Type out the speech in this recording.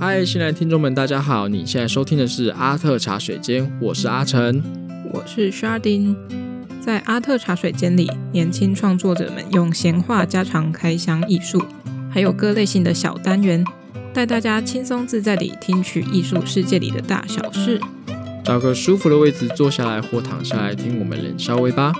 嗨，新来的听众们，大家好！你现在收听的是阿特茶水间，我是阿成，我是 Sharding。在阿特茶水间里，年轻创作者们用闲话家常开箱艺术，还有各类型的小单元，带大家轻松自在地听取艺术世界里的大小事。找个舒服的位置坐下来或躺下来听我们冷笑微吧。